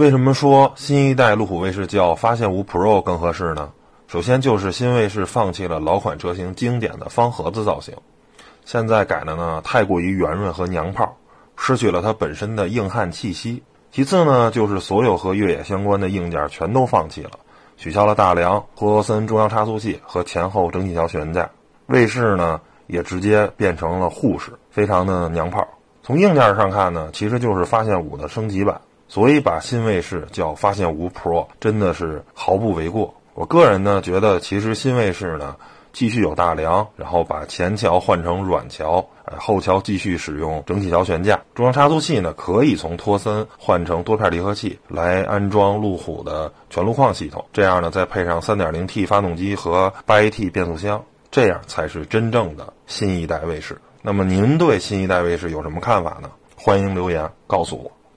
为什么说新一代路虎卫士叫发现五 Pro 更合适呢？首先就是新卫士放弃了老款车型经典的方盒子造型，现在改的呢太过于圆润和娘炮，失去了它本身的硬汉气息。其次呢，就是所有和越野相关的硬件全都放弃了，取消了大梁、托罗森中央差速器和前后整体桥悬架，卫士呢也直接变成了护士，非常的娘炮。从硬件上看呢，其实就是发现五的升级版，所以把新卫士叫发现五 Pro 真的是毫不为过。我个人呢觉得，其实新卫士呢继续有大梁，然后把前桥换成软桥，呃后桥继续使用整体桥悬架，中央差速器呢可以从托森换成多片离合器来安装路虎的全路况系统，这样呢再配上 3.0T 发动机和 8AT 变速箱，这样才是真正的新一代卫士。那么您对新一代卫士有什么看法呢？欢迎留言告诉我。